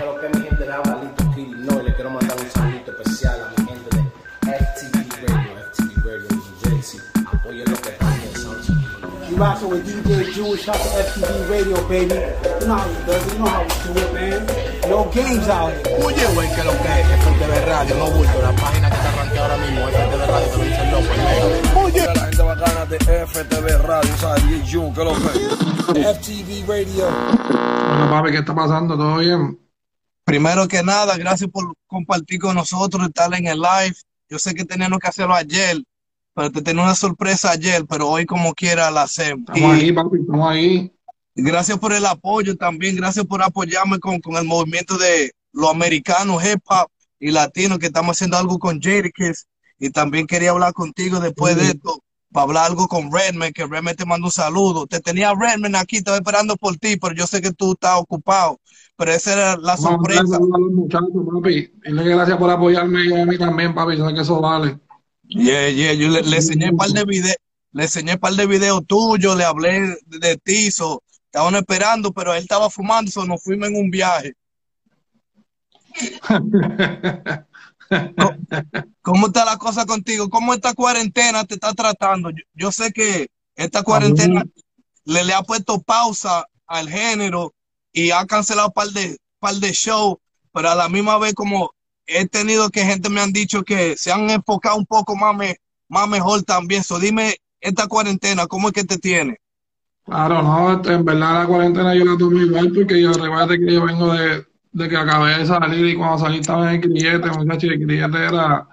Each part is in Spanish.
Pero que mi gente le habla Lito Kill, no, y le quiero mandar un saludito especial a mi gente de FTV Radio, FTV Radio New Jersey. Apoyen lo que están pensando. You rockin' with DJ Jewish, shout to FTV Radio, baby. You know how we do it, you know how we do it, man. No games out here. Oye, güey, que lo que es FTV Radio, no bulto, la página que está arranqueada ahora mismo, FTV Radio, te lo dice el loco, Oye, la gente bacana de FTV Radio, ¿sabes? DJ que lo que FTV Radio. Bueno, papi, ¿qué está pasando? ¿Todo bien? Primero que nada, gracias por compartir con nosotros, estar en el live. Yo sé que teníamos que hacerlo ayer, pero te tenía una sorpresa ayer, pero hoy como quiera la hacemos. Estamos Y ahí, papi, estamos ahí. gracias por el apoyo también, gracias por apoyarme con, con el movimiento de los americanos, hip hop y latinos, que estamos haciendo algo con Jadakiss. Y también quería hablar contigo después de esto, para hablar algo con Redman, que Redman te manda un saludo. Te tenía Redman aquí, estaba esperando por ti, pero yo sé que tú estás ocupado. Pero esa era la sorpresa. los muchachos, papi. Gracias por apoyarme y a mí también, papi. Yo sé que eso vale. Yeah, yeah, yo le, le enseñé un par de videos, le enseñé un par de videos tuyos, le hablé de, de ti, so, estaban esperando, pero él estaba fumando, so nos fuimos en un viaje. ¿Cómo, cómo está la cosa contigo? ¿Cómo esta cuarentena te está tratando? Yo, yo sé que esta cuarentena le, le ha puesto pausa al género y ha cancelado un par de, par de shows, pero a la misma vez como he tenido que gente me han dicho que se han enfocado un poco más, me- más mejor también. So, dime, esta cuarentena, ¿cómo es que te tiene? Claro, no, en verdad la cuarentena yo la tomé igual porque yo recuerdo que yo vengo de, de que acabé de salir y cuando salí estaba en el grillete, muchachos, el grillete era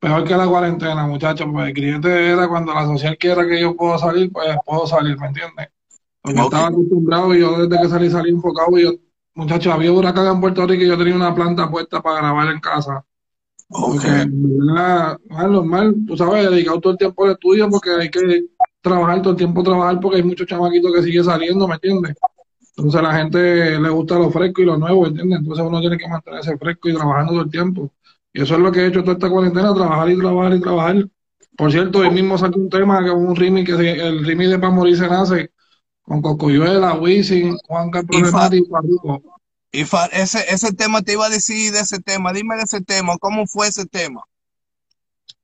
peor que la cuarentena, muchachos, pues el grillete era cuando la social quiera que yo pueda salir, pues puedo salir, ¿me entiendes? Porque Ok. estaba acostumbrado y yo desde que salí salí enfocado y yo, muchachos, había huracán en Puerto Rico y yo tenía una planta puesta para grabar en casa. Porque es normal, tú sabes, dedicado todo el tiempo al estudio porque hay que trabajar todo el tiempo, trabajar porque hay muchos chamaquitos que siguen saliendo, ¿me entiendes? Entonces a la gente le gusta lo fresco y lo nuevo, ¿entiendes? Entonces uno tiene que mantenerse fresco y trabajando todo el tiempo. Y eso es lo que he hecho toda esta cuarentena, trabajar y trabajar y trabajar. Por cierto, hoy mismo saqué un tema que un remix, que el remix de Pa' Morir se nace con Cocoyuela, Wisin, Juan Y Fa- Problemático y Farruko. Y Fa- ese, ese tema te iba a decir de ese tema, dime de ese tema, ¿cómo fue ese tema?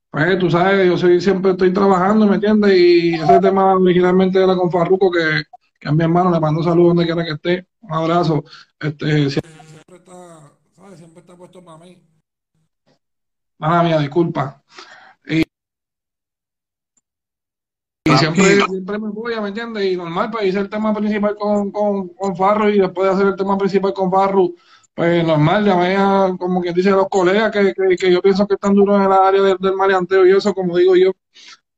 Pues tú sabes, yo soy, siempre estoy trabajando, ¿me entiendes? Y ese tema originalmente era con Farruko, que, que es mi hermano, le mando saludos donde quiera que esté. Un abrazo. Este, siempre está, ¿sabes? Siempre está puesto para mí. Mala mía, disculpa. Y, y siempre, siempre me apoya, ¿me entiendes? Y normal, pues hice el tema principal con, con, con Farru y después de hacer el tema principal con Farru, pues normal, llamé a, como quien dice, a los colegas que, que, que yo pienso que están duros en el área del, del maleanteo y eso, como digo yo.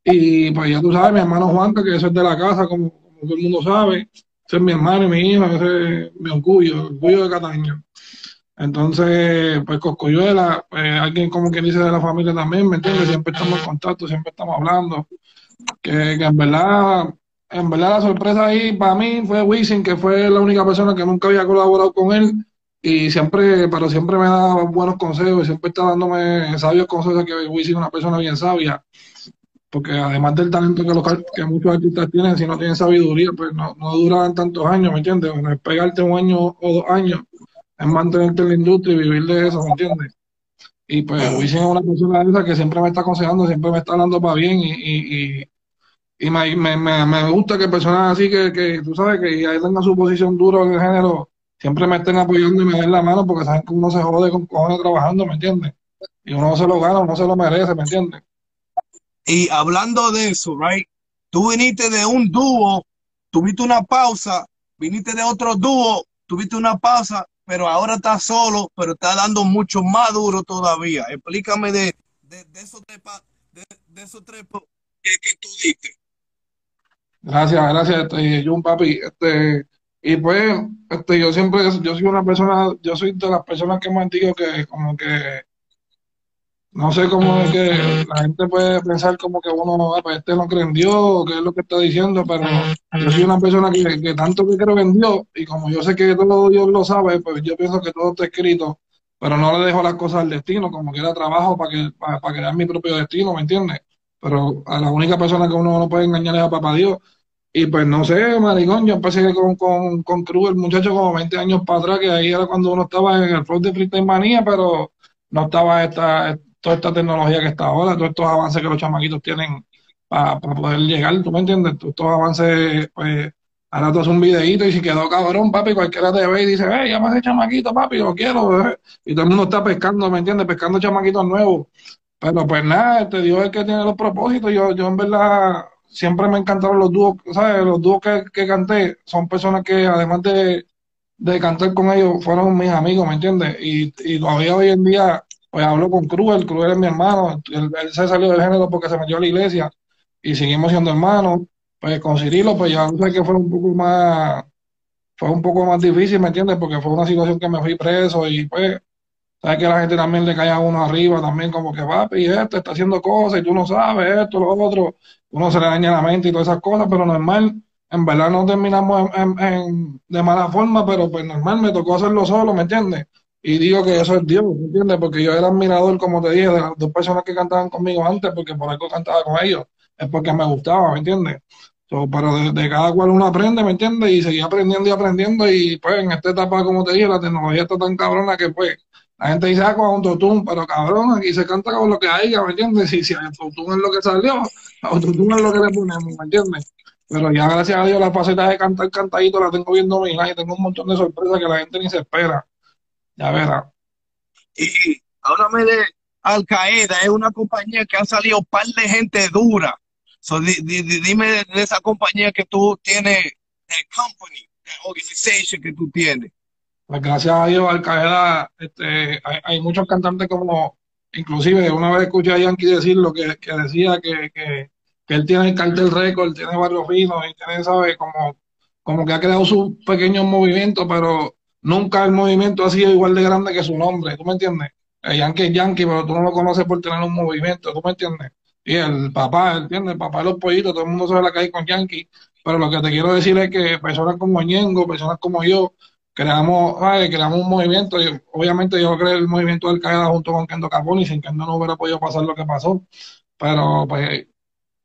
Y pues ya tú sabes, mi hermano Juanca, que eso es de la casa, como, como todo el mundo sabe. Ese es mi hermano y mi hijo, ese es mi orgullo, el orgullo de Cataño. Entonces, pues Coscoyuela, pues, alguien como quien dice de la familia también, ¿me entiendes? Siempre estamos en contacto, siempre estamos hablando. Que, en verdad, en verdad la sorpresa ahí para mí fue Wisin, que fue la única persona que nunca había colaborado con él. Y siempre, pero siempre me da buenos consejos, y siempre está dándome sabios consejos, que Wisin es una persona bien sabia porque además del talento que, los, que muchos artistas tienen, si no tienen sabiduría, pues no, no duran tantos años, ¿me entiendes? Es pegarte un año o dos años, es mantenerte en la industria y vivir de eso, ¿me entiendes? Y pues Wisin es una persona de esa que siempre me está aconsejando, siempre me está hablando para bien y, y, y, y me, me, me, gusta que personas así que, que tú sabes que ya tengan su posición dura en el género, siempre me estén apoyando y me den la mano porque saben que uno se jode con cojones trabajando, ¿me entiendes? Y uno se lo gana, uno se lo merece, ¿me entiendes? Y hablando de eso, right? Tú viniste de un dúo, tuviste una pausa, viniste de otro dúo, tuviste una pausa, pero ahora estás solo, pero estás dando mucho más duro todavía. Explícame de, de, de esos tres, de, de esos tres que, que tú diste. Gracias, gracias, este, Jun, papi. Este, y pues, este, yo siempre, yo soy una persona, yo soy de las personas que me digo que como que, no sé cómo es que la gente puede pensar como que uno, ah, pues este no cree en Dios, o qué es lo que está diciendo, pero yo soy una persona que, que tanto que creo en Dios, y como yo sé que todo Dios lo sabe, pues yo pienso que todo está escrito, pero no le dejo las cosas al destino, como que era trabajo para que, para, para crear mi propio destino, ¿me entiendes? Pero a la única persona que uno no puede engañar es a papá Dios. Y pues no sé, maricón, yo empecé con, con, con Cruz, el muchacho, como 20 años para atrás, que ahí era cuando uno estaba en el flow de Freestyle Manía, pero no estaba esta, toda esta tecnología que está ahora, todos estos avances que los chamaquitos tienen para poder llegar, ¿tú me entiendes? Todos estos avances, pues, ahora tú haces un videíto y si quedó cabrón, papi, cualquiera te ve y dice, hey, llama ese chamaquito, papi, lo quiero, eh". y todo el mundo está pescando, ¿me entiendes? Pescando chamaquitos nuevos. Pero pues nada, te digo el que tiene los propósitos, yo, yo en verdad siempre me encantaron los dúos, ¿sabes? Los dúos que, que canté son personas que además de, de cantar con ellos fueron mis amigos, ¿me entiendes? Y, y todavía hoy en día, pues hablo con Cruz, el Cruz es mi hermano, él, se salió del género porque se metió a la iglesia y seguimos siendo hermanos. Pues con Cirilo, pues ya sé que fue un poco más, fue un poco más difícil, ¿me entiendes? Porque fue una situación que me fui preso y pues sabes que la gente también le cae a uno arriba, también como que y este está haciendo cosas y tú no sabes esto, lo otro, uno se le daña la mente y todas esas cosas, pero normal, en verdad no terminamos en, de mala forma, pero pues normal, me tocó hacerlo solo, ¿me entiendes? Y digo que eso es Dios, ¿me entiendes? Porque yo era admirador, como te dije, de las dos personas que cantaban conmigo antes, porque por algo cantaba con ellos, es porque me gustaba, ¿me entiendes? Pero de, cada cual uno aprende, ¿me entiendes? Y seguía aprendiendo y aprendiendo y pues en esta etapa, como te dije, la tecnología está tan cabrona que pues la gente dice, ah, con autotune, pero cabrón, aquí se canta con lo que haya, ¿me entiendes? Y si autotune es lo que salió, autotune es lo que le ponemos, ¿me entiendes? Pero ya gracias a Dios la faceta de cantar cantadito la tengo bien dominada y tengo un montón de sorpresas que la gente ni se espera. Ya verá. Y háblame de Al Qaeda, es una compañía que ha salido un par de gente dura. So, di, di, dime de, esa compañía que tú tienes, de company, de organization que tú tienes. Pues gracias a Dios, Al Qaeda, este, hay, hay, muchos cantantes como, inclusive una vez escuché a Yankee decir lo que, que decía que, que, que, él tiene el cartel récord, tiene varios finos y tiene, ¿sabes? Como, como que ha creado sus pequeños movimientos, pero nunca el movimiento ha sido igual de grande que su nombre, ¿tú me entiendes? El Yankee es Yankee, pero tú no lo conoces por tener un movimiento, ¿tú me entiendes? Y el papá, ¿entiendes? El papá de los pollitos, todo el mundo sabe la calle con Yankee, pero lo que te quiero decir es que personas como Ñengo, personas como yo, creamos, ay, creamos un movimiento, y obviamente yo creé el movimiento del Qaeda junto con Kendo Carboni, sin que no hubiera podido pasar lo que pasó, pero pues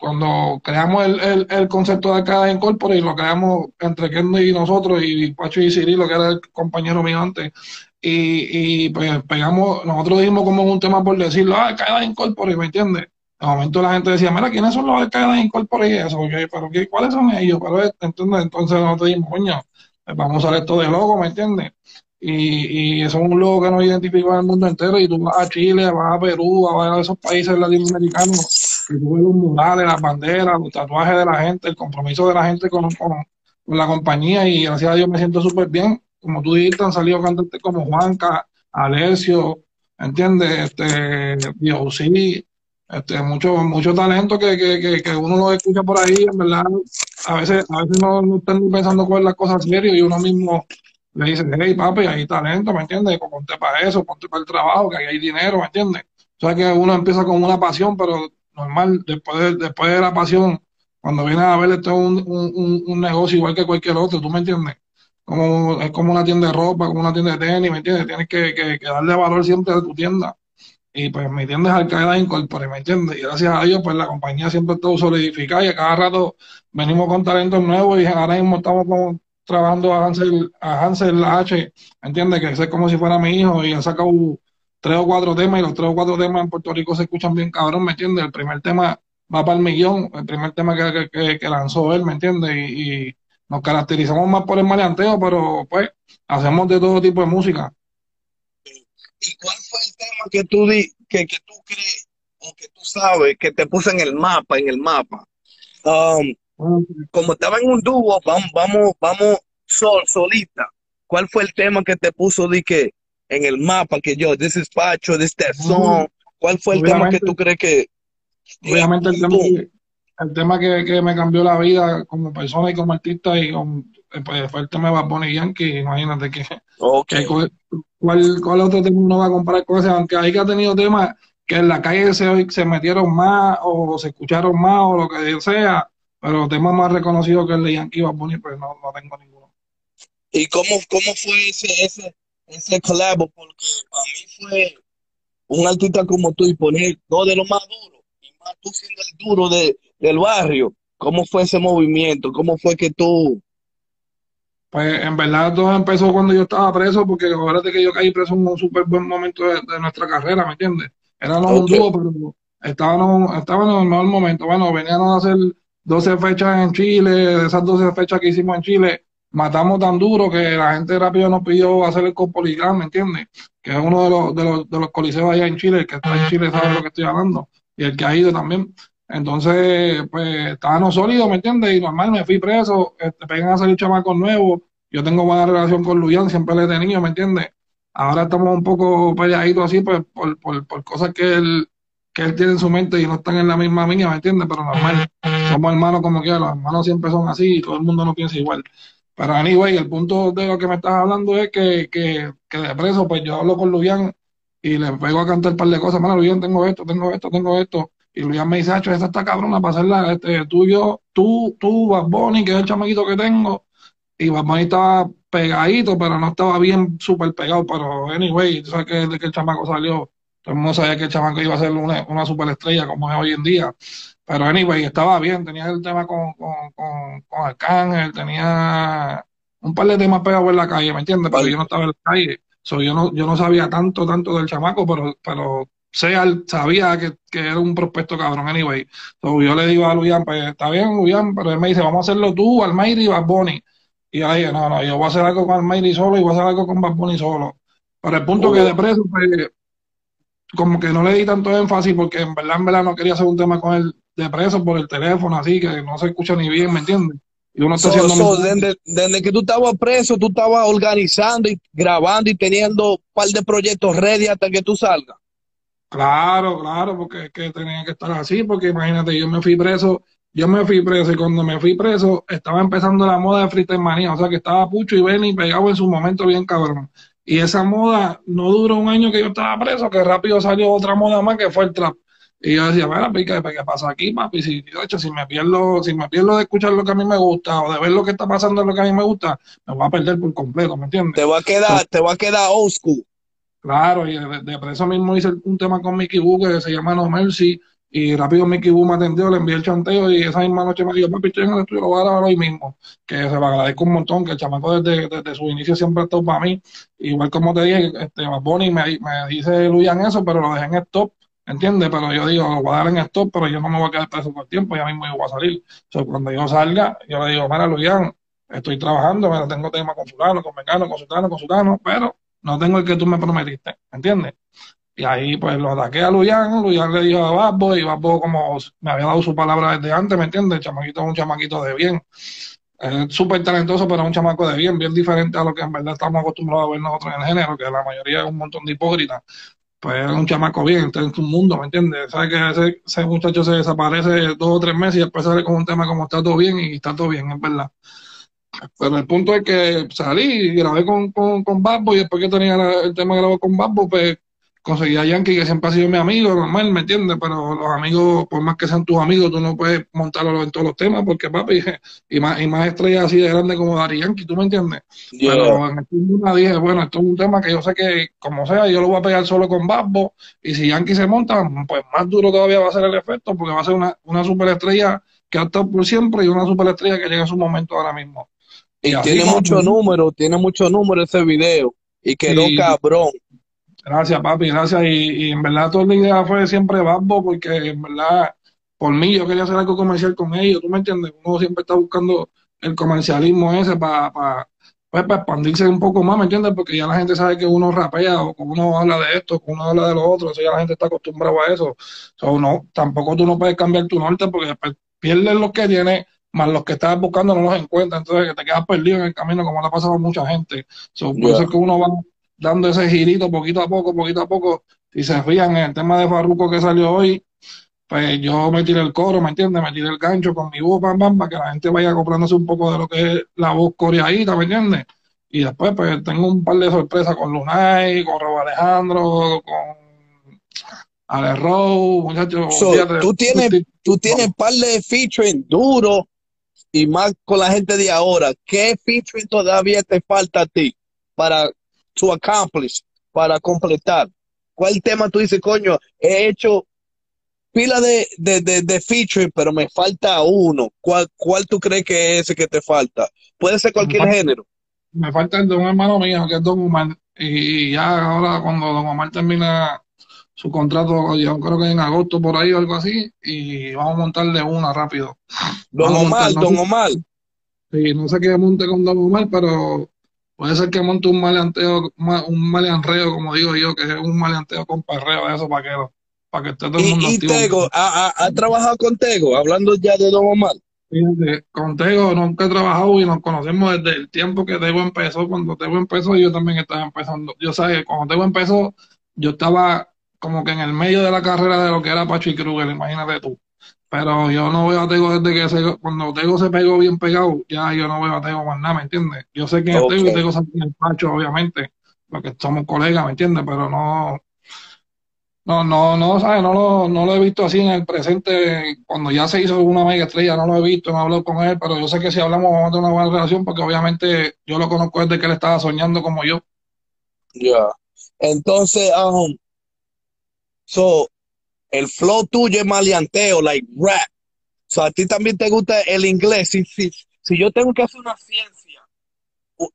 cuando creamos el, el, el concepto de Al-Qaeda Incorporated, lo creamos entre Kendo y nosotros, y Pacho y Cirilo, que era el compañero mío antes, y, y pues pegamos, nosotros dijimos como un tema por decirlo, ah, Al-Qaeda Incorporated, ¿me entiendes? De momento la gente decía, mira, ¿quiénes son los Al-Qaeda Incorporated? Y eso, okay, pero ¿qué, ¿cuáles son ellos? Pero, ¿entiendes? Entonces nosotros dijimos, coño, pues vamos a usar esto de logo, ¿me entiendes? Y, y eso es un logo que nos identifica en el mundo entero. Y tú vas a Chile, vas a Perú, vas a esos países latinoamericanos, ves los murales, las banderas, los tatuajes de la gente, el compromiso de la gente con, con, la compañía. Y gracias a Dios me siento súper bien. Como tú dijiste, han salido cantantes como Juanca, Alessio, ¿entiendes? Este, Dios, sí, este, mucho, mucho talento que, que, que, uno lo escucha por ahí, en verdad, a veces, a veces no, no están pensando con las cosas serio y uno mismo le dice, hey papi, hay talento, ¿me entiendes? Ponte para eso, ponte para el trabajo, que ahí hay dinero, ¿me entiendes? O sea que uno empieza con una pasión, pero normal, después de, después de la pasión, cuando viene a ver esto es un, un, un, negocio igual que cualquier otro, ¿tú me entiendes? Como, es como una tienda de ropa, como una tienda de tenis, ¿me entiendes? Tienes que, que, darle valor siempre a tu tienda y pues mi tienda es Al-Qaeda Incorporated, ¿me entiendes? Y gracias a Dios, pues la compañía siempre está solidificada y a cada rato venimos con talentos nuevos y ahora mismo estamos como trabajando a Hansel, a Hansel H, ¿me entiendes? Que es como si fuera mi hijo y ha sacado tres o cuatro temas y los tres o cuatro temas en Puerto Rico se escuchan bien cabrón, ¿me entiendes? El primer tema va para el millón, el primer tema que, lanzó él, ¿me entiendes? Y, nos caracterizamos más por el maleanteo, pero pues hacemos de todo tipo de música. ¿Y cuál fue el tema que tú, di, que, que tú crees o que tú sabes que te puso en el mapa, en el mapa? Um, como estaba en un dúo, vamos, vamos, vamos sol, solita. ¿Cuál fue el tema que te puso di que en el mapa que yo, this is Pacho, this that song? ¿Cuál fue el tema que tú crees que obviamente el tema, el tema que, que, me cambió la vida como persona y como artista y pues, fue el tema de Bad Bunny Yankee, imagínate que, okay. que ¿Cuál, ¿Cuál otro tema uno va a comprar con ese? Aunque hay que ha tenido temas que en la calle se, se metieron más o se escucharon más o lo que sea, pero temas más reconocidos que el de Yankee Bad Bunny, pues no, no tengo ninguno. ¿Y cómo, cómo fue ese, ese, ese collabo? Porque a mí fue un artista como tú y poner dos de los más duros, y más tú siendo el duro de, del barrio. ¿Cómo fue ese movimiento? ¿Cómo fue que tú... Pues en verdad todo empezó cuando yo estaba preso, porque acuérdate que yo caí preso en un súper buen momento de, de nuestra carrera, ¿me entiendes? Éramos un Ok. dúo, pero estábamos, estábamos en el mejor momento. Bueno, venían a hacer 12 fechas en Chile, de esas 12 fechas que hicimos en Chile, matamos tan duro que la gente rápido nos pidió hacer el Copoligram, ¿me entiendes? Que es uno de los, de los, de los coliseos allá en Chile, el que está en Chile sabe lo que estoy hablando, y el que ha ido también. Entonces, pues estábamos sólidos, ¿me entiendes? Y normal, me fui preso, este, pegan a salir chamacos nuevos, yo tengo buena relación con Luyan, siempre le he tenido, ¿me entiendes? Ahora estamos un poco peleaditos así, pues, por, por, por cosas que él, que él tiene en su mente y no están en la misma mía, ¿me entiendes? Pero normal, somos hermanos como quiera, los hermanos siempre son así y todo el mundo no piensa igual. Pero anyway, el punto de lo que me estás hablando es que, que, que de preso, pues yo hablo con Luyan y le pego a cantar un par de cosas, mano, Luyan, tengo esto, tengo esto, tengo esto. Y Luyan me dice, Hacho, esa está cabrona para hacerla, este, tú, yo, tú, tú, Bad Bunny, que es el chamaquito que tengo. Y Bad Bunny estaba pegadito, pero no estaba bien súper pegado. Pero anyway, tú sabes que desde que el chamaco salió, todo el mundo sabía que el chamaco iba a ser una, una superestrella como es hoy en día. Pero anyway, estaba bien, tenía el tema con, con, con, con Arcángel, tenía un par de temas pegados en la calle, ¿me entiendes? Pero yo no estaba en la calle. So, yo no, yo no sabía tanto, tanto del chamaco, pero, pero sea, sabía que, que era un prospecto cabrón, anyway. So, yo le digo a Luyan, pues está bien, Luyan, pero él me dice, vamos a hacerlo tú, Almayri y Bad Bunny. Y yo dije, no, no, yo voy a hacer algo con Almayri solo y voy a hacer algo con Bad Bunny solo. Pero el punto que de preso, pues, como que no le di tanto énfasis porque en verdad, en verdad no quería hacer un tema con él de preso por el teléfono, así que no se escucha ni bien, ¿me entiendes? Y uno está So, haciendo... so, desde, desde que tú estabas preso, tú estabas organizando y grabando y teniendo un par de proyectos ready hasta que tú salgas. Claro, claro, porque es que tenía que estar así, porque imagínate, yo me fui preso, yo me fui preso y cuando me fui preso estaba empezando la moda de freestyle manía, o sea que estaba Pucho y Benny pegado en su momento bien cabrón. Y esa moda no duró un año que yo estaba preso, que rápido salió otra moda más que fue el trap. Y yo decía, mira, ¿qué, qué pasa aquí, papi? Si, de hecho, si me pierdo, si me pierdo de escuchar lo que a mí me gusta o de ver lo que está pasando lo que a mí me gusta, me voy a perder por completo, ¿me entiendes? Te va a quedar, te va a quedar old school. Claro, y de, de por eso mismo hice un tema con Mickey Boo que se llama No Mercy. Y rápido Mickey Boo me atendió, le envié el chanteo y esa misma noche me dijo, papi, estoy en el estudio, lo voy a grabar hoy mismo. Que se lo agradezco un montón, que el chamaco desde, desde su inicio siempre ha estado para mí. Igual como te dije, este, Bunny me, me dice Luyan eso, pero lo dejé en stop, ¿entiendes? Pero yo digo, lo voy a dar en stop, pero yo no me voy a quedar preso por tiempo, ya mismo yo voy a salir. So, cuando yo salga, yo le digo, mira, Luyan, estoy trabajando, mira, tengo tema con fulano, con mecano, con sultano, con sultano, pero no tengo el que tú me prometiste, ¿entiendes? Y ahí pues lo ataqué a Luyan, Luyan le dijo a Babbo y Babbo como me había dado su palabra desde antes, ¿me entiendes? El chamaquito es un chamaquito de bien. Es súper talentoso, pero es un chamaco de bien, bien diferente a lo que en verdad estamos acostumbrados a ver nosotros en el género, que la mayoría es un montón de hipócritas. Pues es un chamaco bien, está en su mundo, ¿me entiendes? Sabes que ese, muchacho se desaparece dos o tres meses y después sale con un tema como está todo bien y está todo bien, es verdad. Pero el punto es que salí y grabé con, con, con Babbo y después que tenía el tema grabado con Babbo, pues conseguí a Yankee, que siempre ha sido mi amigo, normal, ¿me entiendes? Pero los amigos, por más que sean tus amigos, tú no puedes montarlo en todos los temas, porque papi, y más, y más estrellas así de grandes como Dari Yankee, ¿tú me entiendes? Yeah. Pero en el una dije, bueno, esto es un tema que yo sé que, como sea, yo lo voy a pegar solo con Babbo, y si Yankee se monta, pues más duro todavía va a ser el efecto, porque va a ser una, una superestrella que ha estado por siempre y una superestrella que llega a su momento ahora mismo. Y tiene como- mucho número, tiene mucho número ese video. Y quedó Sí. cabrón. Gracias, papi, gracias. Y, y en verdad toda la idea fue siempre Babbo, porque en verdad, por mí, yo quería hacer algo comercial con ellos, ¿tú me entiendes? Uno siempre está buscando el comercialismo ese para pues, para expandirse un poco más, ¿me entiendes? Porque ya la gente sabe que uno rapea o que uno habla de esto, que uno habla de lo otro, eso ya la gente está acostumbrada a eso. So, no, tampoco tú no puedes cambiar tu norte porque después pierdes lo que tienes, más los que estás buscando no los encuentras, entonces que te quedas perdido en el camino como le ha pasado a mucha gente. So, por Yeah. eso es que uno va dando ese girito poquito a poco, poquito a poco. Si se fijan en el tema de Farruko que salió hoy, pues yo me tiré el coro, ¿me entiendes? Me tiré el gancho con mi voz, pam, pam, para que la gente vaya comprándose un poco de lo que es la voz coreadita, ¿me entiendes? Y después, pues tengo un par de sorpresas con Lunay, con Robo Alejandro, con Ale Rowe, muchachos. So, tú tienes, tú tienes un par de featuring duro y más con la gente de ahora. ¿Qué featuring todavía te falta a ti para to accomplish, para completar? ¿Cuál tema tú dices, coño, he hecho pila de, de, de, de featuring, pero me falta uno. ¿Cuál, ¿Cuál tú crees que es ese que te falta? Puede ser cualquier género. Me falta el de un hermano mío, que es Don Omar. Y ya ahora, cuando Don Omar termina su contrato, yo creo que en agosto por ahí o algo así, y vamos a montarle una rápido. Don Vamos Omar, montar, no Don sé- Omar. Sí, no sé qué monte con Don Omar, pero puede ser que monte un maleanteo, ma- un maleanreo, como digo yo, que es un maleanteo con perreo de esos vaqueros, para que esté todo el mundo Y, y. Tego, ¿ha, trabajado con Tego? Hablando ya de Don Omar. Fíjate, con Tego nunca he trabajado y nos conocemos desde el tiempo que Tego empezó. Cuando Tego empezó, yo también estaba empezando. Yo sabía, cuando Tego empezó, yo estaba como que en el medio de la carrera de lo que era Pacho y Kruger, imagínate tú. Pero yo no veo a Tego desde que se, cuando Tego se pegó bien pegado, ya yo no veo a Tego más nada, ¿me entiendes? Yo sé quién es Tego y. Tego sabe quién es Pacho, obviamente, porque somos colegas, ¿me entiendes? Pero no, no, no, no, ¿sabes? No lo, no lo he visto así en el presente. Cuando ya se hizo una mega estrella, no lo he visto, no he hablado con él, pero yo sé que si hablamos vamos a tener una buena relación porque obviamente yo lo conozco desde que él estaba soñando como yo. Ya. Entonces, um, so, el flow tuyo es maleanteo, like rap. So, a ti también te gusta el inglés. Si, si, si yo tengo que hacer una ciencia,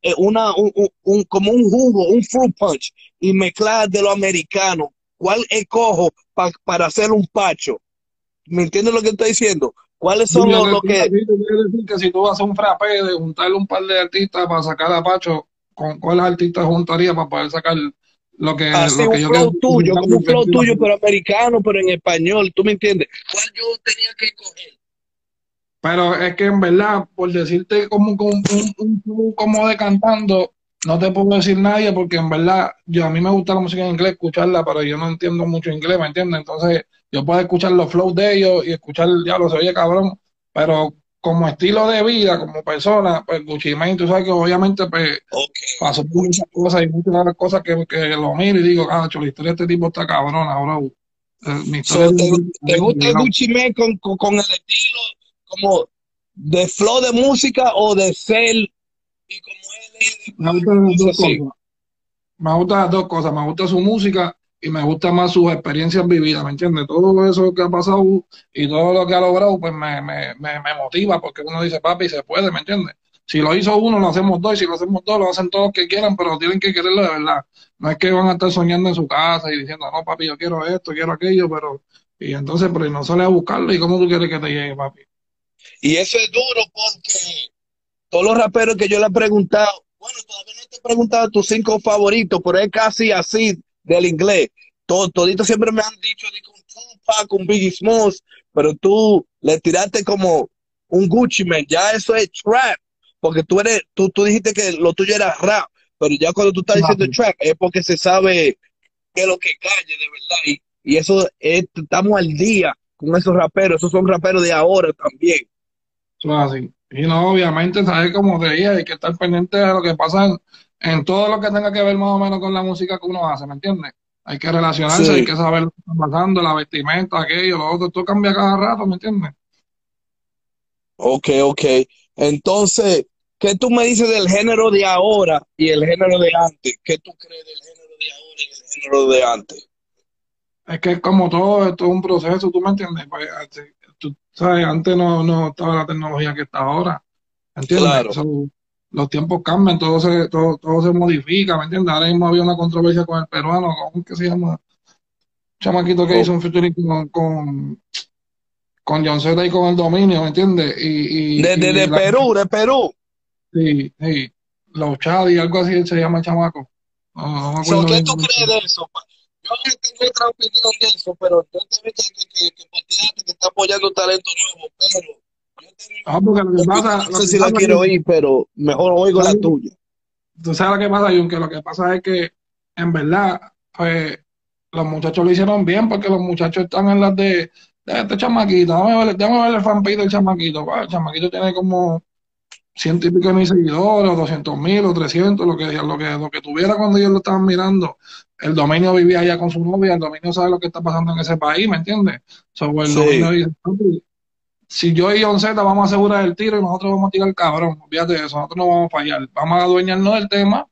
eh, una, un, un- un- como un jugo, un fruit punch, y mezclar de lo americano, ¿cuál escojo pa- para hacer un pacho? ¿Me entiendes lo que estoy diciendo? ¿Cuáles son los, los que... que si tú vas a un frappé de juntarle un par de artistas para sacar a Pacho, ¿con cuáles artistas juntaría para poder sacar lo que, Así lo un que yo flow tuyo, como un flow tuyo, pero americano, pero en español, ¿tú me entiendes? ¿Cuál yo tenía que escoger? Pero es que en verdad, por decirte como, como, un, un como de cantando, no te puedo decir nadie porque en verdad yo a mí me gusta la música en inglés, escucharla, pero yo no entiendo mucho inglés, ¿me entiendes? Entonces yo puedo escuchar los flows de ellos y escuchar, ya lo se oye cabrón, pero como estilo de vida, como persona, pues Gucci Mane, tú sabes que obviamente pues pasó por muchas cosas y muchas de las cosas que, que lo miro y digo, ah, la historia de este tipo está cabrona, bro. Eh, mi So, ¿te, gusta Gucci Mane con, con, con el estilo como de flow de música o de ser y como él es? Me gustan las dos cosas. Me gustan las dos cosas. Me gusta su música y me gusta más sus experiencias vividas, ¿me entiendes? Todo eso que ha pasado y todo lo que ha logrado, pues me, me, me, me motiva porque uno dice, papi, se puede, ¿me entiendes? Si lo hizo uno, lo hacemos dos, y si lo hacemos dos, lo hacen todos los que quieran, pero tienen que quererlo de verdad. No es que van a estar soñando en su casa y diciendo, no, papi, yo quiero esto, quiero aquello, pero... Y entonces, pero no sale a buscarlo, ¿y cómo tú quieres que te llegue, papi? Y eso es duro porque todos los raperos que yo le he preguntado, bueno, todavía no te he preguntado tus cinco favoritos, pero es casi así del inglés. Todo, toditos siempre me han dicho, un Tupac, un Biggie Smalls, pero tú le tiraste como un Gucci Man, ya eso es trap, porque tú eres, tú, tú dijiste que lo tuyo era rap, pero ya cuando tú estás diciendo Rap. trap es porque se sabe qué es lo que calle de verdad, y, y eso es, estamos al día con esos raperos, esos son raperos de ahora también. Eso es así. Y no, obviamente, sabes como te dije, hay que estar pendiente de lo que pasa en, todo lo que tenga que ver más o menos con la música que uno hace, ¿me entiendes? Hay que relacionarse, Sí. hay que saber lo que está pasando, la vestimenta, aquello, lo otro, todo cambia cada rato, ¿me entiendes? Ok, ok. Entonces, ¿qué tú me dices del género de ahora y el género de antes? ¿Qué tú crees del género de ahora y el género de antes? Es que es como todo, esto es un proceso, ¿tú me entiendes? Pues, tú sabes, antes no, no estaba la tecnología que está ahora, ¿me entiendes? Claro. So, los tiempos cambian, todo se, todo, todo se modifica, ¿me entiendes? Ahora mismo había una controversia con el peruano, ¿cómo es que se llama? Un chamaquito que Oh. hizo un featuring con, con, con John Z y con el dominio, ¿me entiendes? Y, y, De, de, y de la- Perú, de Perú. Sí, sí. Los Chadi, algo así se llama el chamaco. No, no So, ¿qué tú crees de eso? Yo no tengo otra opinión de eso, pero yo te vi que, que, que, que que está apoyando talento nuevo, pero No, porque lo que pasa, no sé si la quiero oír, pero mejor oigo la tuya. Tú sabes lo que pasa, Jun, que lo que pasa es que en verdad, pues los muchachos lo hicieron bien porque los muchachos están en las de, de este chamaquito. Déjame ver, déjame ver el fanpage del chamaquito. Ah, el chamaquito tiene como ciento y pico de mil seguidores, o doscientos mil, o trescientos, lo que, lo que, lo que tuviera cuando ellos lo estaban mirando. El dominio vivía allá con su novia, el dominio sabe lo que está pasando en ese país, ¿me entiendes? So, el Sí. dominio dice, "Papi, si yo y Z vamos a asegurar el tiro y nosotros vamos a tirar el cabrón, olvídate de eso, nosotros no vamos a fallar, vamos a adueñarnos del tema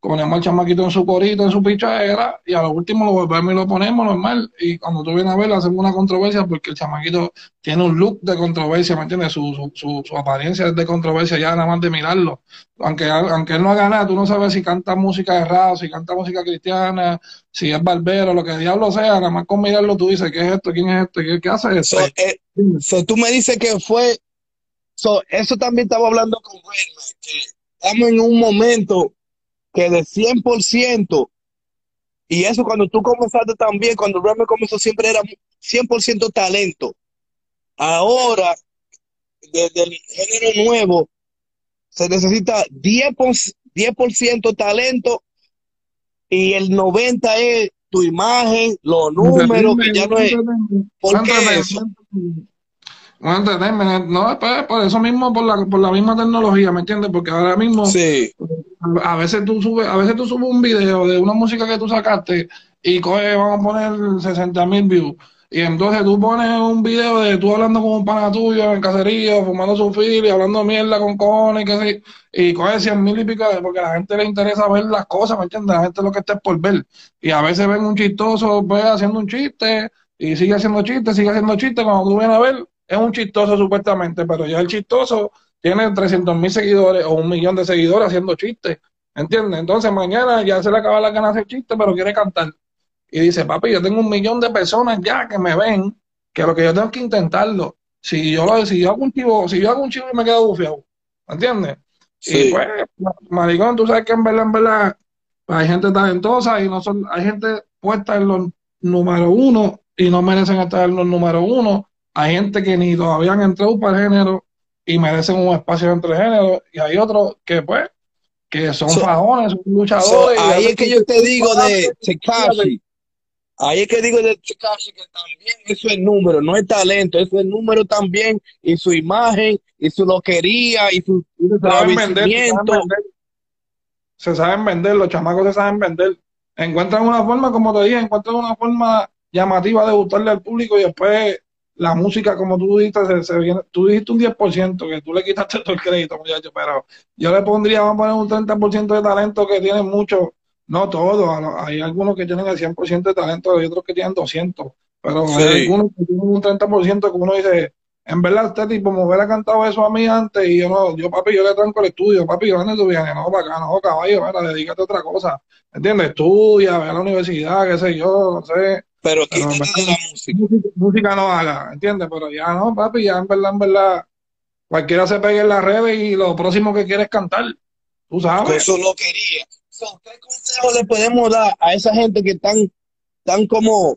ponemos al chamaquito en su corito, en su pichadera, y a lo último lo volvemos y lo ponemos normal. Y cuando tú vienes a ver, hacemos una controversia porque el chamaquito tiene un look de controversia, ¿me entiendes? Su, su, su, su apariencia es de controversia ya nada más de mirarlo. Aunque, aunque él no haga nada, tú no sabes si canta música errada, si canta música cristiana, si es barbero, lo que diablo sea, nada más con mirarlo tú dices, ¿qué es esto? ¿Quién es este? ¿Qué, qué hace esto? So, eh, tú me dices que fue, so, eso también estaba hablando con Redman, que estamos en un momento que de 100%, y eso cuando tú comenzaste también, cuando Redman comenzó siempre era 100% talento. Ahora, desde el género nuevo, se necesita 10%, 10 talento y el 90% es tu imagen, los números, que ya no es... ¿Por qué eso? Un entertainment, no, pues, por eso mismo, por la, por la misma tecnología, ¿me entiendes? Porque ahora mismo, Sí, a veces tú subes, a veces tú subes un video de una música que tú sacaste y coge, vamos a poner 60 mil views. Y entonces tú pones un video de tú hablando con un pana tuyo en cacerío, fumando su fil y hablando mierda con cojones y que sí, y coge 100 mil y pico, de- porque a la gente le interesa ver las cosas, ¿me entiendes? La gente lo que está es por ver. Y a veces ven un chistoso, pues, haciendo un chiste, y sigue haciendo chistes, sigue haciendo chistes, cuando tú vienes a ver, es un chistoso supuestamente, pero ya el chistoso tiene 300 mil seguidores o un millón de seguidores haciendo chistes, ¿entiendes? Entonces mañana ya se le acaba la ganas de hacer chistes, pero quiere cantar. Y dice, papi, yo tengo un millón de personas ya que me ven, que lo que yo tengo es que intentarlo. Si yo lo, si yo hago un chivo, si yo hago un chivo y me quedo bufiado, ¿entiendes? Y sí. pues, maricón, tú sabes que en verdad, en verdad, pues, hay gente talentosa y no son, hay gente puesta en los número uno y no merecen estar en los número uno. Hay gente que ni todavía han entrado para el género y merecen un espacio entre géneros. Y hay otros que, pues, que son So- fajones, son So, luchadores. ahí es que yo te digo de. Tekashi. Ahí es que digo de Tekashi que también eso es número, no es talento, eso es número también, y su imagen, y su loquería, y su se saben vender, se saben travesimiento. vender. Se saben vender, los chamacos se saben vender. Encuentran una forma, como te dije, encuentran una forma llamativa de gustarle al público y después la música, como tú dijiste, se, se viene, tú dijiste un 10%, que tú le quitaste todo el crédito, muchacho, pero yo le pondría, vamos a poner un 30% de talento que tienen mucho, no todos, hay algunos que tienen el 100% de talento, hay otros que tienen 200, pero Sí. hay algunos que tienen un 30% que uno dice, en verdad, este tipo me hubiera cantado eso a mí antes y yo no, yo papi, yo le tranco el estudio, papi, ¿dónde tú vienes? No, para acá, no, caballo, mira, dedícate a otra cosa, ¿entiendes? Estudia, ve a la universidad, qué sé yo, no sé, Pero quítate de la música. música, música no haga, ¿entiendes? Pero ya no, papi, ya en verdad, en verdad, cualquiera se pegue en las redes y lo próximo que quiere es cantar, tú sabes. su loquería. So, ¿Qué consejo le podemos dar a esa gente que están tan como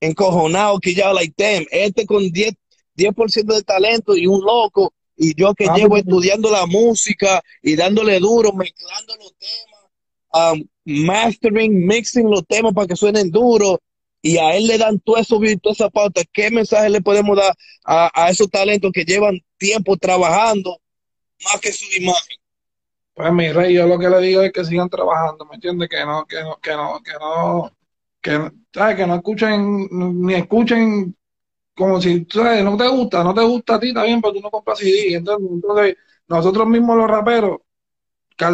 encojonados que ya, like, damn, este con 10, 10% de talento y un loco, y yo que llevo estudiando la música y dándole duro, mezclando los temas, um, mastering, mixing los temas para que suenen duros, y a él le dan todo eso, toda esa pauta, ¿qué mensaje le podemos dar a, a esos talentos que llevan tiempo trabajando más que su imagen? Pues mi rey, yo lo que le digo es que sigan trabajando, ¿me entiendes? Que no, que no, que no, que no, que, ¿sabes? Que no escuchen, ni escuchen como si, ¿sabes? No te gusta, no te gusta a ti, está bien, pero tú no compras CD, ¿entiendes? Entonces, nosotros mismos los raperos,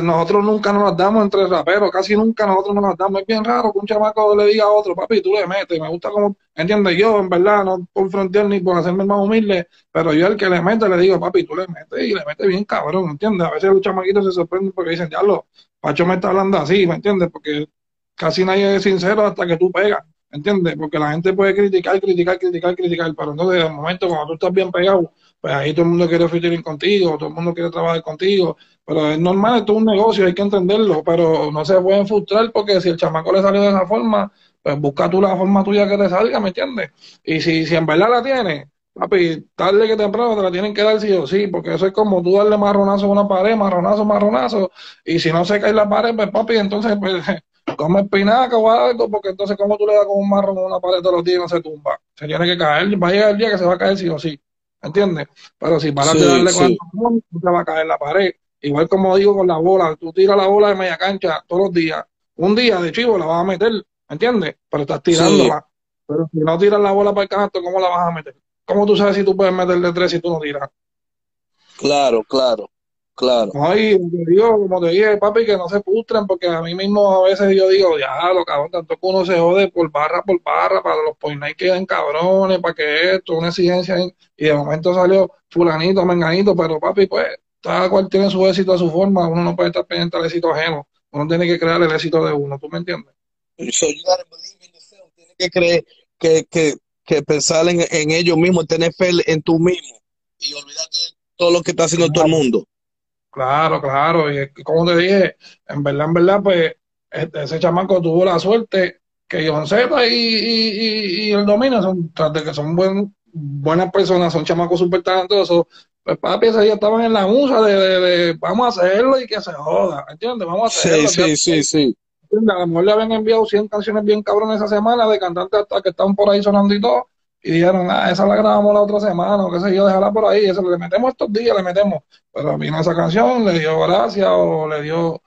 nosotros nunca nos las damos entre raperos, casi nunca nosotros nos las damos. Es bien raro que un chamaco le diga a otro, papi, tú le metes, me gusta como, ¿entiendes? Yo, en verdad, no por frontear ni por hacerme más humilde, pero yo el que le mete le digo, papi, tú le metes y le metes bien cabrón, ¿entiendes? A veces los chamaquitos se sorprenden porque dicen, ya lo, Pacho me está hablando así, ¿me entiendes? Porque casi nadie es sincero hasta que tú pegas, ¿entiendes? Porque la gente puede criticar, criticar, criticar, criticar, pero entonces de momento cuando tú estás bien pegado, pues ahí todo el mundo quiere featuring contigo, todo el mundo quiere trabajar contigo, pero es normal, es un negocio, hay que entenderlo, pero no se pueden frustrar porque si el chamaco le salió de esa forma, pues busca tú la forma tuya que te salga, ¿me entiendes? Y si, si en verdad la tienes, papi, tarde que temprano te la tienen que dar sí o sí, porque eso es como tú darle marronazo a una pared, marronazo, marronazo, y si no se cae la pared, pues papi, entonces pues, come espinaca o algo, porque entonces como tú le das con un marrón a una pared todos los días y no se tumba, se tiene que caer, va a llegar el día que se va a caer sí o sí, ¿entiendes? Pero si paras Sí, de darle con sí. el marrón, no te va a caer la pared. Igual como digo con la bola, tú tiras la bola de media cancha todos los días, un día de chivo la vas a meter, ¿entiendes? Pero estás tirándola. Pero si no tiras la bola para el canasto, ¿cómo la vas a meter? ¿Cómo tú sabes si tú puedes meter de tres si tú no tiras? Claro, claro. Claro. No, y como te digo, como te dije, papi, que no se frustren, porque a mí mismo a veces yo digo, ya, lo cabrón, tanto que uno se jode por barra por barra, para los point que queden cabrones, para que esto, una exigencia, y de momento salió fulanito, menganito, pero papi, pues, cada cual tiene su éxito a su forma, uno no puede estar pendiente al éxito ajeno, uno tiene que crear el éxito de uno, ¿tú me entiendes? So you gotta believe in yourself. Tienes que creer, que, que, que pensar en, en ellos mismos, tener fe en tú mismo y olvidarte de todo lo que está haciendo todo el mundo. Claro, claro, y como te dije, en verdad, en verdad, pues, este, ese chamaco tuvo la suerte que John Z y, y, y, y el dominio son, tras de que son buen, buenas personas, son chamacos súper talentosos, pues papi, ese día estaban en la musa de, de, de vamos a hacerlo y que se joda, ¿entiendes? Vamos a Sí, hacerlo. sí, sí, sí. ¿entiendes? A lo mejor le habían enviado 100 canciones bien cabrones esa semana de cantantes hasta que estaban por ahí sonando y todo, y dijeron, ah, esa la grabamos la otra semana, o qué sé yo, déjala por ahí, esa le metemos estos días, le metemos. Pero vino esa canción, le dio gracia o le dio,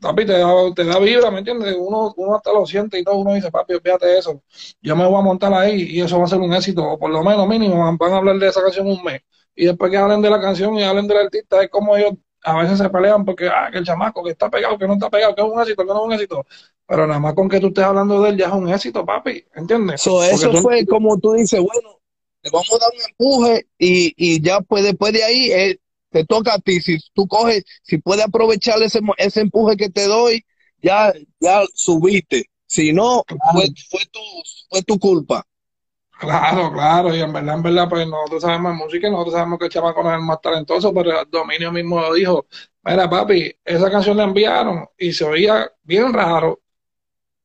papi, te da, te da vibra, ¿me entiendes? Uno, uno hasta lo siente y todo, uno dice, papi, fíjate eso, yo me voy a montar ahí y eso va a ser un éxito, o por lo menos mínimo van a hablar de esa canción un mes. Y después que hablen de la canción y hablen del artista, es como ellos a veces se pelean porque, ah, que el chamaco, que está pegado, que no está pegado, que es un éxito, que no es un éxito. Pero nada más con que tú estés hablando de él ya es un éxito, papi, ¿entiendes? So, eso tú- fue como tú dices, bueno, le vamos a dar un empuje y, y ya pues después de ahí eh, te toca a ti. Si tú coges, si puedes aprovechar ese, ese empuje que te doy, ya, ya subiste. Si no, fue, fue, tu, fue tu culpa. Claro, claro, y en verdad, en verdad, pues nosotros sabemos música, nosotros sabemos que el chamaco no es el más talentoso, pero el dominio mismo lo dijo, mira papi, esa canción la enviaron y se oía bien raro,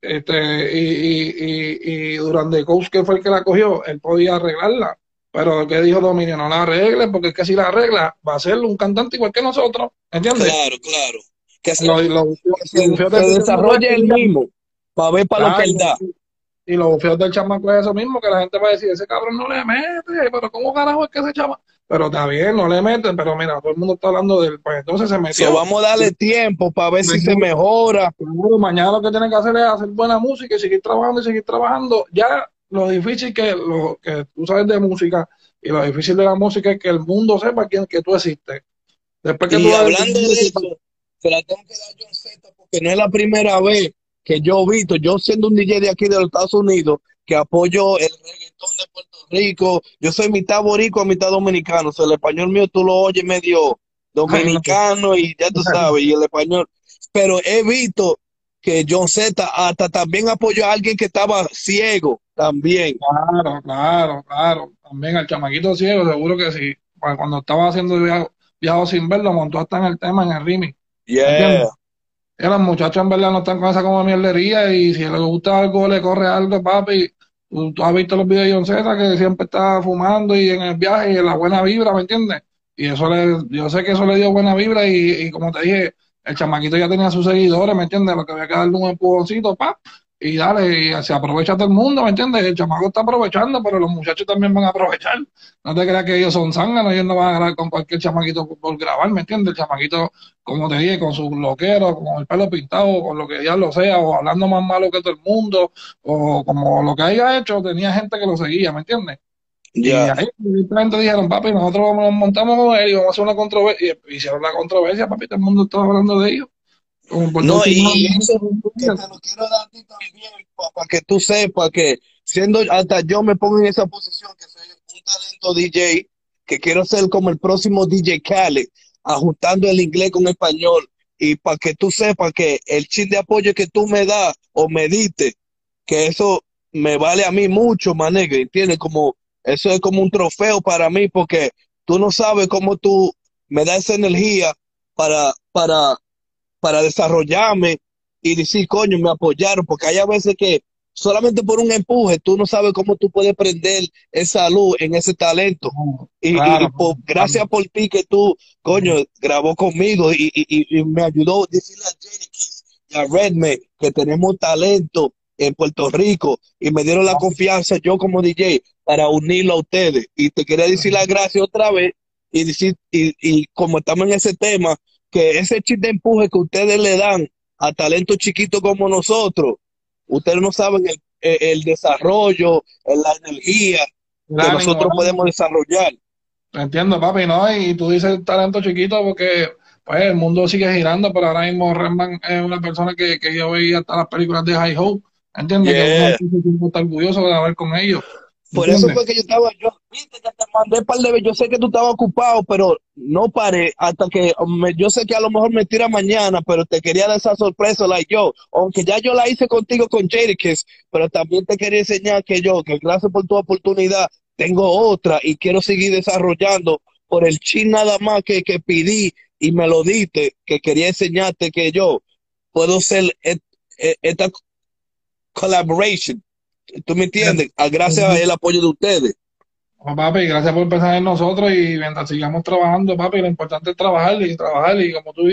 este, y, y, y, y durante Coach, que fue el que la cogió, él podía arreglarla, pero que dijo Dominio, no la arregle, porque es que si la arregla, va a ser un cantante igual que nosotros, ¿entiendes? Claro, claro. Que se, Lo- lo- se- lo- se desarrolle el mismo para ver para lo que él da. Y lo feo del chamaco es eso mismo, que la gente va a decir, ese cabrón no le mete, pero ¿cómo carajo es que ese chamaco? Pero está bien, no le meten, pero mira, todo el mundo está hablando del, pues entonces se metió. So, vamos a darle tiempo para ver si se mejora. Mañana lo que tiene que hacer es hacer buena música y seguir trabajando y seguir trabajando. Ya lo difícil que, lo, que tú sabes de música y lo difícil de la música es que el mundo sepa quién que tú existes. Después que Y tú hablando de eso, se la tengo que dar John Z porque no es la primera vez que yo he visto, yo siendo un DJ de aquí de los Estados Unidos, que apoyo el reggaetón de Puerto Rico, yo soy mitad boricua, mitad dominicano, o sea, el español mío tú lo oyes medio dominicano y ya tú sabes, y el español, pero he visto que John Z hasta también apoyó a alguien que estaba ciego, también. Claro, claro, claro. También al chamaquito ciego, seguro que sí. Cu- Cuando estaba haciendo viaje, viajo sin verlo, montó hasta en el tema, en el remix. Yeah. Los muchachos en verdad no están con esa como mierdería y si les gusta algo, le corre algo, papi. Tú, tú has visto los videos de John Z que siempre está fumando y en el viaje y en la buena vibra, ¿me entiendes? Y eso le, yo sé que eso le dio buena vibra y, y como te dije, el chamaquito ya tenía sus seguidores, ¿me entiendes? Lo que había que darle un empujoncito, pa, y dale, y se aprovecha todo el mundo, ¿me entiendes? El chamaco está aprovechando, pero los muchachos también van a aprovechar. No te creas que ellos son zánganos, ellos no van a grabar con cualquier chamaquito por, por grabar, ¿me entiendes? El chamaquito, como te dije, con su loquero, con el pelo pintado, con lo que ya lo sea, o hablando más malo que todo el mundo, o como lo que haya hecho, tenía gente que lo seguía, ¿me entiendes? Y ahí directamente dijeron, papi, nosotros vamos- nos montamos con él y vamos a hacer una controversia. Y hicieron la controversia, papi, todo el mundo estaba hablando de ellos. No, y eso te lo quiero dar a ti también, para que tú sepas que siendo hasta yo me pongo en esa posición, que soy un talento DJ, que quiero ser como el próximo DJ Khaled, ajustando el inglés con español, y para que tú sepas que el chip de apoyo que tú me das o me diste, que eso me vale a mí mucho, manegra, ¿entiendes? Como, eso es como un trofeo para mí, porque tú no sabes cómo tú me das esa energía para, para, para desarrollarme y decir, coño, me apoyaron, porque hay a veces que solamente por un empuje, tú no sabes cómo tú puedes prender esa luz en ese talento. Y, y- Claro, y por- gracias por ti que tú, coño, grabó conmigo y, y- y- y me ayudó a decirle a Jenny y a Redman que tenemos talento en Puerto Rico y me dieron la confianza yo como DJ para unirlo a ustedes. Y te quería decir las gracias otra vez y decir, y, y como estamos en ese tema, que ese chip de empuje que ustedes le dan a talentos chiquitos como nosotros, ustedes no saben el, el- el desarrollo, la energía que nosotros ¿no? podemos desarrollar. Entiendo, papi, ¿no? Y tú dices talento chiquito porque pues el mundo sigue girando, pero ahora mismo Redman es una persona que, que yo veía hasta las películas de High Hope, ¿entiendes? Yeah. Que uno está orgulloso de haber con ellos. Por eso fue que yo estaba, yo, viste que te mandé par de veces, yo sé que tú estabas ocupado, pero no paré hasta que, me- yo sé que a lo mejor me tira mañana, pero te quería dar esa sorpresa, like yo, aunque ya yo la hice contigo con Jadakiss, pero también te quería enseñar que yo, que gracias por tu oportunidad, tengo otra y quiero seguir desarrollando por el chin nada más que, que pedí y me lo diste, que quería enseñarte que yo puedo ser et- et- esta collaboration. ¿Tú me entiendes? A gracias al apoyo de ustedes. Pues, papi, gracias por pensar en nosotros y mientras sigamos trabajando, papi, lo importante es trabajar y trabajar y como tú,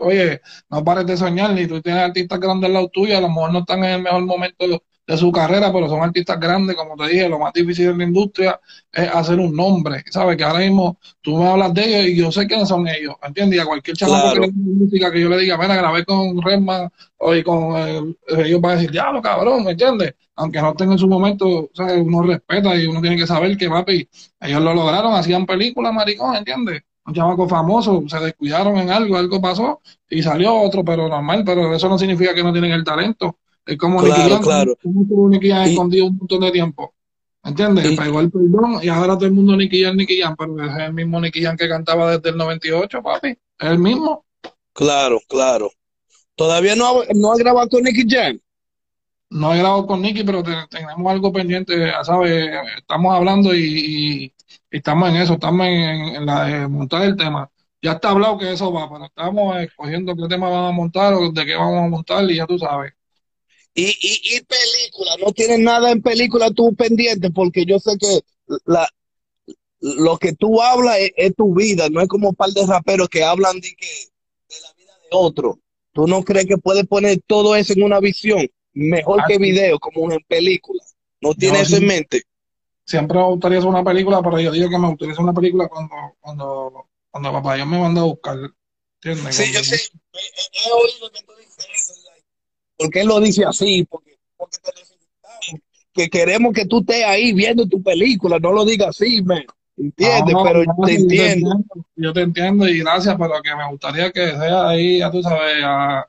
oye, no pares de soñar, ni tú tienes artistas grandes al lado tuyo, a lo mejor no están en el mejor momento de su carrera, pero son artistas grandes, como te dije, lo más difícil en la industria es hacer un nombre, ¿sabes? Que ahora mismo tú me hablas de ellos y yo sé quiénes son ellos, ¿entiendes? Y a cualquier chamaco Claro. que música que yo le diga, mira, grabé con Redman o y con eh, ellos van a decir, diablo, cabrón, ¿me entiendes? Aunque no estén en su momento, ¿sabes? Uno respeta y uno tiene que saber que, papi, ellos lo lograron, hacían películas, maricón, ¿entiendes? Un chamaco famoso, se descuidaron en algo, algo pasó y salió otro, pero normal, pero eso no significa que no tienen el talento. Es como Claro, Nicky claro. como estuvo Nicky Jam escondido un montón de tiempo. ¿Entiendes? Y- Pegó el perdón y ahora todo el mundo Nicky Jam, Nicky Jam, pero es el mismo Nicky Jam que cantaba desde el 98, papi. Es el mismo. Claro, claro. Todavía no ha, no ha grabado con Nicky Jam. No he grabado con Nicky, pero te- tenemos algo pendiente, ya ¿sabes? Estamos hablando y, y- estamos en eso, estamos en, en la de montar el tema. Ya está hablado que eso va, pero estamos escogiendo qué tema vamos a montar o de qué vamos a montar y ya tú sabes. Y, y, y película, no tienes nada en película tú pendiente, porque yo sé que la, lo que tú hablas es, es tu vida, no es como un par de raperos que hablan de, que, de la vida de otro. ¿Tú no crees que puedes poner todo eso en una visión mejor que video, como en película? ¿No tienes eso en sí. mente? Siempre me gustaría hacer una película, pero yo digo que me gustaría hacer una película cuando, cuando, cuando papá Dios me manda a buscar. ¿Entiendes? Sí, yo he- he oído que tú dices eso. Like, ¿Por qué él lo dice así? Porque, porque te necesitamos. Que queremos que tú estés ahí viendo tu película, no lo digas así, man. ¿Entiendes? No, Pero no, te yo entiendo. Yo te entiendo y gracias, pero que me gustaría que sea ahí, ya tú sabes, a,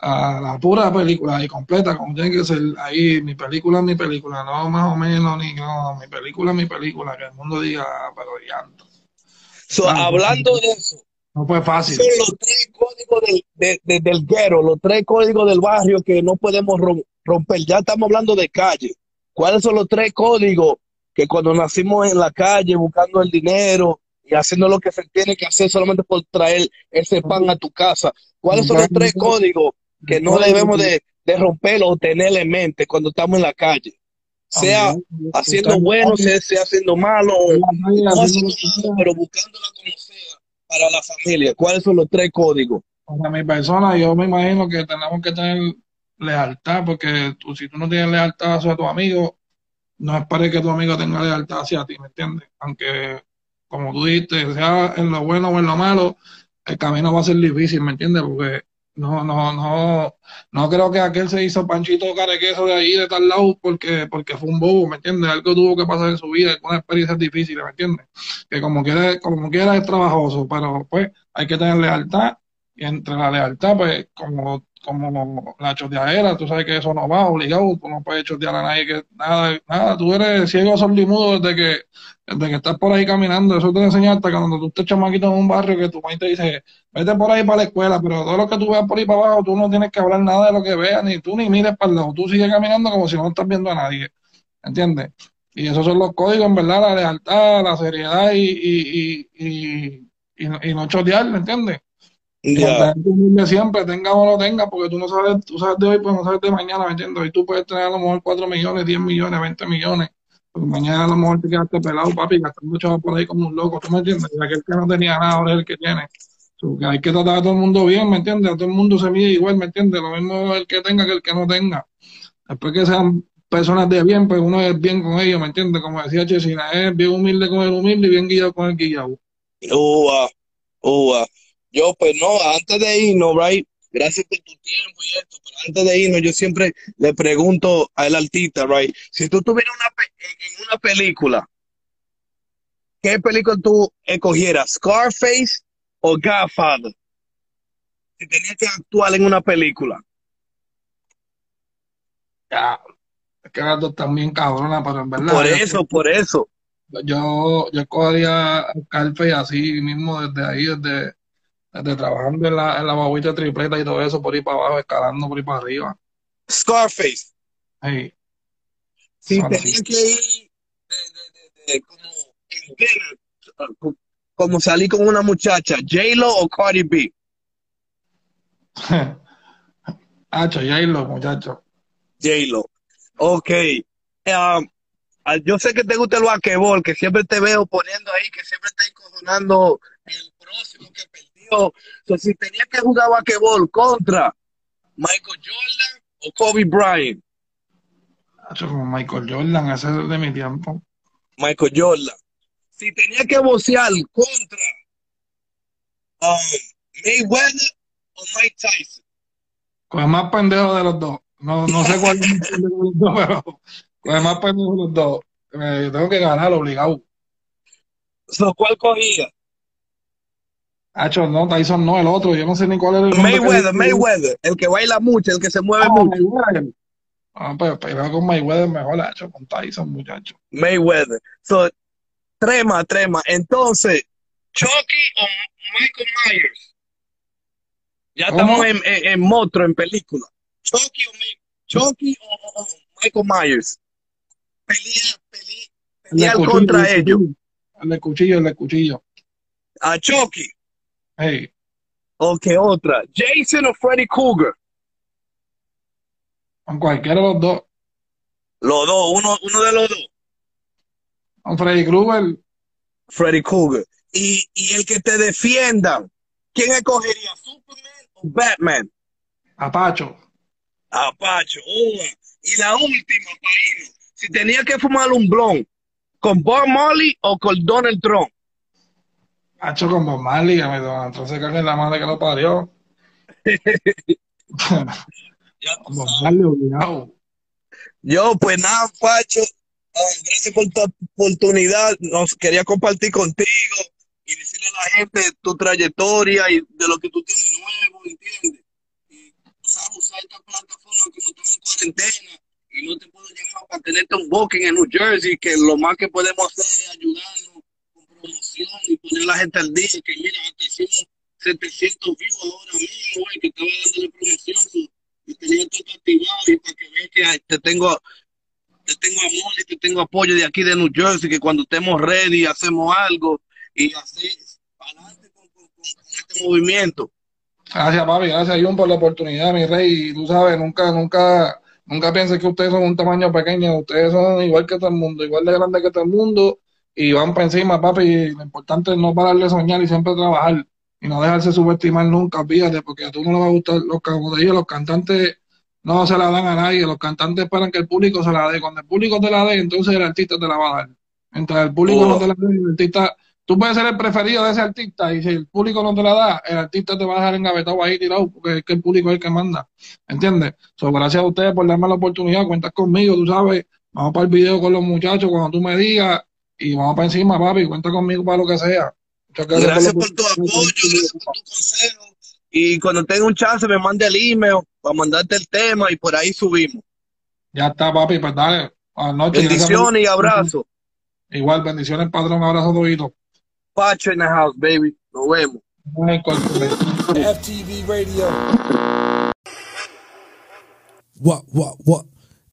a la pura película y completa, como tiene que ser ahí, mi película es mi película, no más o menos, ni no, mi película es mi película, que el mundo diga, "Ah, pero llanto. So, hablando de eso, No fue fácil. son los tres códigos del, de- de- del guero, los tres códigos del barrio que no podemos rom- romper. Ya estamos hablando de calle. ¿Cuáles son los tres códigos que cuando nacimos en la calle buscando el dinero y haciendo lo que se tiene que hacer solamente por traer ese pan a tu casa? ¿Cuáles son los tres códigos que no debemos de, de romperlo o tener en mente cuando estamos en la calle? Sea haciendo bueno, sea, sea haciendo malo, no haciendo malo, pero buscándola como sea para la familia. ¿Cuáles son los tres códigos? Para mi persona, yo me imagino que tenemos que tener lealtad, porque tú, si tú no tienes lealtad hacia tu amigo, no esperes que tu amigo tenga lealtad hacia ti, ¿me entiendes? Aunque, como tú dijiste, sea en lo bueno o en lo malo, el camino va a ser difícil, ¿me entiendes? Porque no, no, no, no creo que aquel se hizo panchito carequeso de ahí, de tal lado, porque, porque fue un bobo, ¿me entiendes? Algo tuvo que pasar en su vida, una experiencia difícil, ¿me entiendes? Que como quiera, como quiera es trabajoso, pero pues hay que tener lealtad y entre la lealtad, pues, como, como la choteadera, tú sabes que eso no va obligado, tú no puedes chotear a nadie que nada, nada, tú eres ciego, sordo y mudo desde que, desde que estás por ahí caminando, eso te enseña hasta cuando tú estés chamaquito en un barrio que tu mamá te dice, vete por ahí para la escuela, pero todo lo que tú veas por ahí para abajo, tú no tienes que hablar nada de lo que veas, ni tú ni mires para el lado, tú sigues caminando como si no estás viendo a nadie, ¿entiendes? Y esos son los códigos, en verdad, la lealtad, la seriedad y, y, y, y, y, no- chotear, ¿me entiendes? Y Ya, mantenerte humilde siempre, tenga o no tenga, porque tú no sabes, tú sabes de hoy, pues no sabes de mañana, ¿me entiendes? Hoy tú puedes tener a lo mejor 4 millones, 10 millones, 20 millones, pero mañana a lo mejor te quedaste pelado, papi, gastando chavos por ahí como un loco, ¿tú me entiendes? Y aquel que no tenía nada ahora es el que tiene. So, que hay que tratar a todo el mundo bien, ¿me entiendes? A todo el mundo se mide igual, ¿me entiendes? Lo mismo el que tenga que el que no tenga. Después que sean personas de bien, pues uno es bien con ellos, ¿me entiendes? Como decía Chesina, es bien humilde con el humilde y bien guiado con el guiado. ua, ua. Yo, pues no, antes de irnos, right, gracias por tu tiempo y esto, pero antes de irnos, yo siempre le pregunto al artista, right, si tú tuvieras una pe- en una película, ¿qué película tú escogieras? ¿Scarface o Godfather? Si tenía que actuar en una película. Ya, es que las dos están bien cabronas, pero en verdad. Por yo- eso, por eso. Yo, yo escogería Scarface así mismo desde ahí, desde, desde trabajando en la, en la babuita tripleta y todo eso, por ahí para abajo, escalando por ahí para arriba. Scarface. Hey, Si Son tenía así. que ir de, de- de- de- como en como salir con una muchacha, J-Lo o Cardi B. Hacho, J-Lo, muchacho. J-Lo. Ok. Um, ah, yo sé que te gusta el basquetbol, que siempre te veo poniendo ahí, que siempre está encojonando el próximo que So, si tenía que jugar basquetbol contra Michael Jordan o Kobe Bryant, Hacho, como Michael Jordan, ese es de mi tiempo. Michael Jordan. Si tenía que boxear contra um, Mayweather o Mike Tyson. Con el más pendejo de los dos. No, no sé cuál es el más pendejo de los dos, pero con el más pendejo de los dos. Eh, tengo que ganar obligado. So, ¿Cuál cogía? Hacho, no, Tyson no, el otro. Yo no sé ni cuál es el que Mayweather, Mayweather, el que baila mucho, el que se mueve Ah, mucho. Mayweather. Ah, pues pelea con Mayweather mejor, hacho, con Tyson, muchacho. Mayweather. So, trema, trema. Entonces, Chucky o Michael Myers. Ya ¿Cómo? estamos en, en, en monstruo, en película. Chucky o, Chucky o, Michael Myers. Pelea, pelea, El cuchillo, contra el ellos. El cuchillo, el cuchillo. A Chucky. Hey, O que otra. Jason o Freddy Krueger. con cualquiera de los dos. Los dos, uno, uno de los dos. Con Freddy Krueger, Freddy Krueger. Y, y el que te defienda. ¿Quién escogería? ¿Superman o Batman? Apacho. Apacho, una. Y la última, Paino. Si tenía que fumar un blon, ¿con Bob Marley o con Donald Trump? Hacho con Bob Marley, que me entonces cae en la madre que lo parió. Bob. Marley, obligado. Yo, pues nada, Pacho. ah, gracias por tu oportunidad. Nos quería compartir contigo y decirle a la gente tu trayectoria y de lo que tú tienes nuevo, ¿entiendes? Y tú sabes usar esta plataforma como estamos en cuarentena y no te puedo llamar para tenerte un booking en New Jersey, que lo más que podemos hacer es ayudarnos y poner a la gente al día, que mira, hicimos 700 views ahora mismo, güey, que estaba dándole promoción y tenía todo activado y para que veas que te tengo te tengo amor y te tengo apoyo de aquí de New Jersey, que cuando estemos ready hacemos algo y para adelante con este movimiento. Gracias, papi, gracias, Jun, por la oportunidad, mi rey. Y tú sabes, nunca, nunca, nunca pienses que ustedes son un tamaño pequeño. Ustedes son igual que todo el mundo, igual de grande que todo el mundo. Y van para encima, papi. Lo importante es no pararle de soñar y siempre trabajar. Y no dejarse subestimar nunca, olvídate, porque a tú no le va a gustar. Los, como te los cantantes no se la dan a nadie. Los cantantes esperan que el público se la dé. Cuando el público te la dé, entonces el artista te la va a dar. Mientras el público Oh. no te la dé, el artista tú puedes ser el preferido de ese artista y si el público no te la da, el artista te va a dejar engavetado ahí tirado porque es que el público es el que manda. ¿Entiendes? So, gracias a ustedes por darme la oportunidad, cuentas conmigo, tú sabes, vamos para el video con los muchachos cuando tú me digas y vamos para encima, papi, cuenta conmigo para lo que sea. Muchas Gracias la por tu apoyo, gracias por tu consejo. Y cuando tenga un chance me mande el email para mandarte el tema y por ahí subimos. Ya está, papi, pues dale. Gracias por- Bendiciones y abrazos. Igual, bendiciones, padrón, abrazo, todito. Pacho in the house, baby. Nos vemos. FTV Radio. What, what, what?